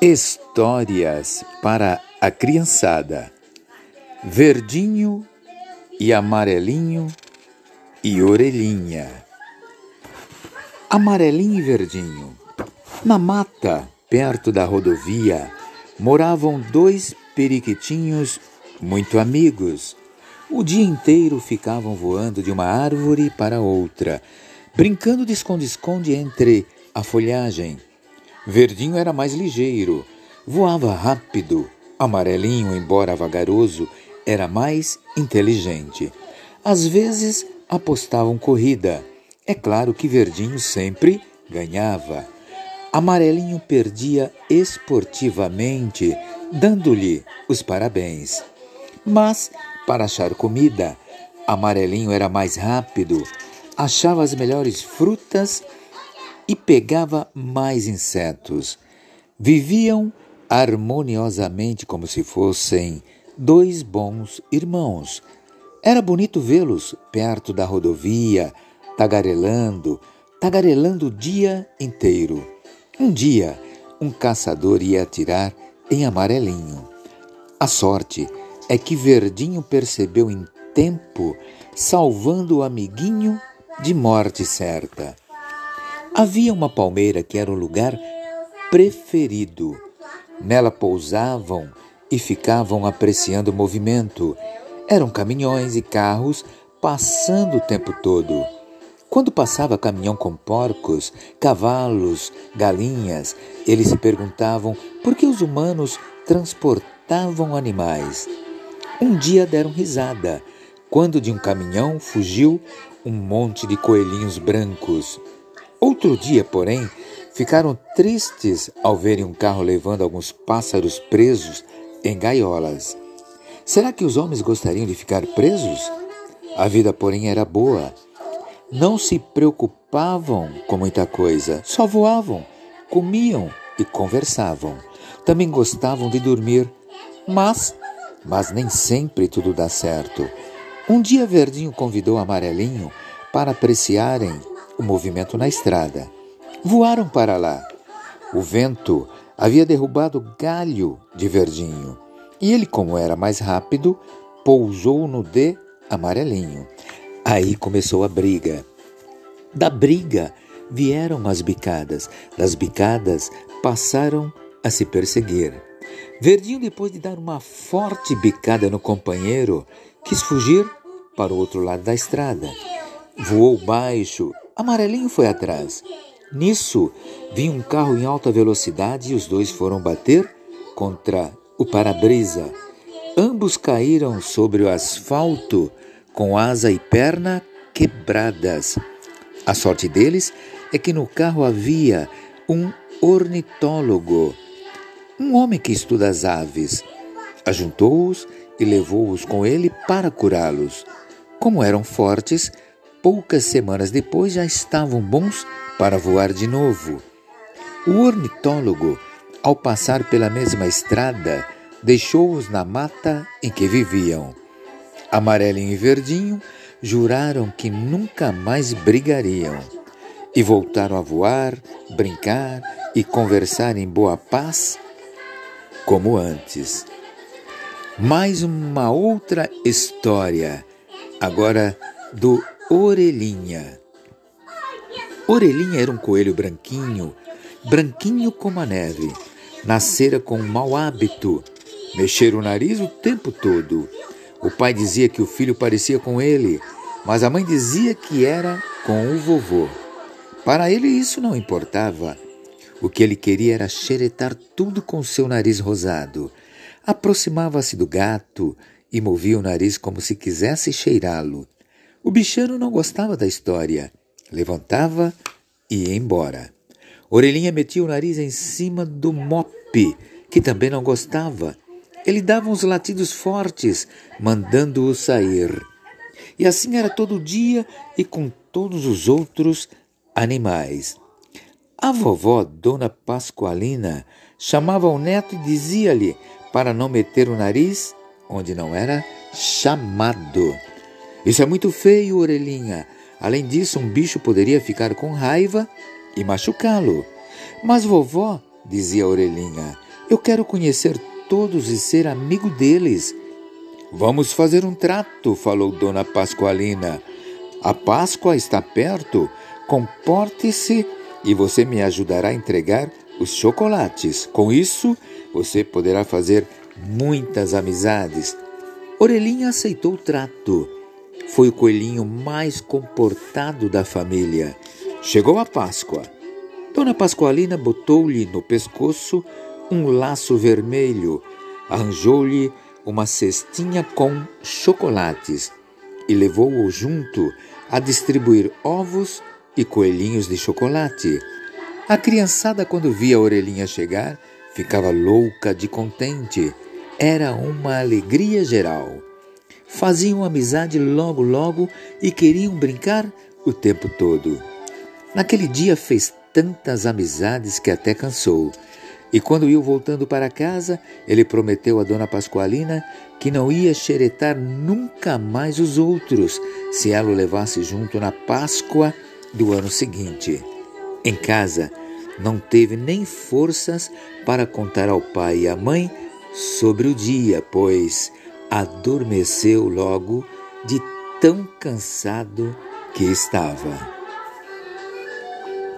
Histórias para a criançada. Verdinho e amarelinho e orelhinha. Amarelinho e verdinho. Na mata, perto da rodovia, moravam dois periquitinhos muito amigos. O dia inteiro ficavam voando de uma árvore para outra, brincando de esconde-esconde entre a folhagem Verdinho era mais ligeiro, voava rápido. Amarelinho, embora vagaroso, era mais inteligente. Às vezes apostavam corrida. É claro que Verdinho sempre ganhava. Amarelinho perdia esportivamente, dando-lhe os parabéns. Mas, para achar comida, Amarelinho era mais rápido, achava as melhores frutas e pegava mais insetos. Viviam harmoniosamente como se fossem dois bons irmãos. Era bonito vê-los perto da rodovia, tagarelando, tagarelando o dia inteiro. Um dia, um caçador ia atirar em amarelinho. A sorte é que Verdinho percebeu em tempo, salvando o amiguinho de morte certa. Havia uma palmeira que era o lugar preferido. Nela pousavam e ficavam apreciando o movimento. Eram caminhões e carros passando o tempo todo. Quando passava caminhão com porcos, cavalos, galinhas, eles se perguntavam por que os humanos transportavam animais. Um dia deram risada quando de um caminhão fugiu um monte de coelhinhos brancos. Outro dia, porém, ficaram tristes ao verem um carro levando alguns pássaros presos em gaiolas. Será que os homens gostariam de ficar presos? A vida, porém, era boa. Não se preocupavam com muita coisa, só voavam, comiam e conversavam. Também gostavam de dormir, mas, mas nem sempre tudo dá certo. Um dia Verdinho convidou Amarelinho para apreciarem o movimento na estrada. Voaram para lá. O vento havia derrubado galho de verdinho e ele, como era mais rápido, pousou no de amarelinho. Aí começou a briga. Da briga vieram as bicadas, das bicadas passaram a se perseguir. Verdinho, depois de dar uma forte bicada no companheiro, quis fugir para o outro lado da estrada. Voou baixo Amarelinho foi atrás. Nisso, vinha um carro em alta velocidade e os dois foram bater contra o para-brisa. Ambos caíram sobre o asfalto com asa e perna quebradas. A sorte deles é que no carro havia um ornitólogo, um homem que estuda as aves. Ajuntou-os e levou-os com ele para curá-los. Como eram fortes, poucas semanas depois já estavam bons para voar de novo. O ornitólogo, ao passar pela mesma estrada, deixou-os na mata em que viviam. Amarelinho e Verdinho juraram que nunca mais brigariam e voltaram a voar, brincar e conversar em boa paz como antes. Mais uma outra história, agora do Orelhinha. Orelhinha era um coelho branquinho, branquinho como a neve. Nascera com um mau hábito, mexer o nariz o tempo todo. O pai dizia que o filho parecia com ele, mas a mãe dizia que era com o vovô. Para ele isso não importava. O que ele queria era xeretar tudo com seu nariz rosado. Aproximava-se do gato e movia o nariz como se quisesse cheirá-lo. O bichano não gostava da história. Levantava e ia embora. Orelhinha metia o nariz em cima do mope, que também não gostava. Ele dava uns latidos fortes, mandando-o sair. E assim era todo dia e com todos os outros animais. A vovó, Dona Pascoalina, chamava o neto e dizia-lhe para não meter o nariz onde não era chamado. Isso é muito feio, orelhinha. Além disso, um bicho poderia ficar com raiva e machucá-lo. Mas vovó, dizia a Orelhinha, eu quero conhecer todos e ser amigo deles. Vamos fazer um trato, falou Dona Pascoalina. A Páscoa está perto. Comporte-se e você me ajudará a entregar os chocolates. Com isso, você poderá fazer muitas amizades. Orelhinha aceitou o trato. Foi o coelhinho mais comportado da família. Chegou a Páscoa. Dona Pascoalina botou-lhe no pescoço um laço vermelho, arranjou-lhe uma cestinha com chocolates e levou-o junto a distribuir ovos e coelhinhos de chocolate. A criançada, quando via a orelhinha chegar, ficava louca de contente. Era uma alegria geral. Faziam amizade logo, logo e queriam brincar o tempo todo. Naquele dia fez tantas amizades que até cansou. E quando iam voltando para casa, ele prometeu a Dona Pascoalina que não ia xeretar nunca mais os outros se ela o levasse junto na Páscoa do ano seguinte. Em casa, não teve nem forças para contar ao pai e à mãe sobre o dia, pois adormeceu logo de tão cansado que estava.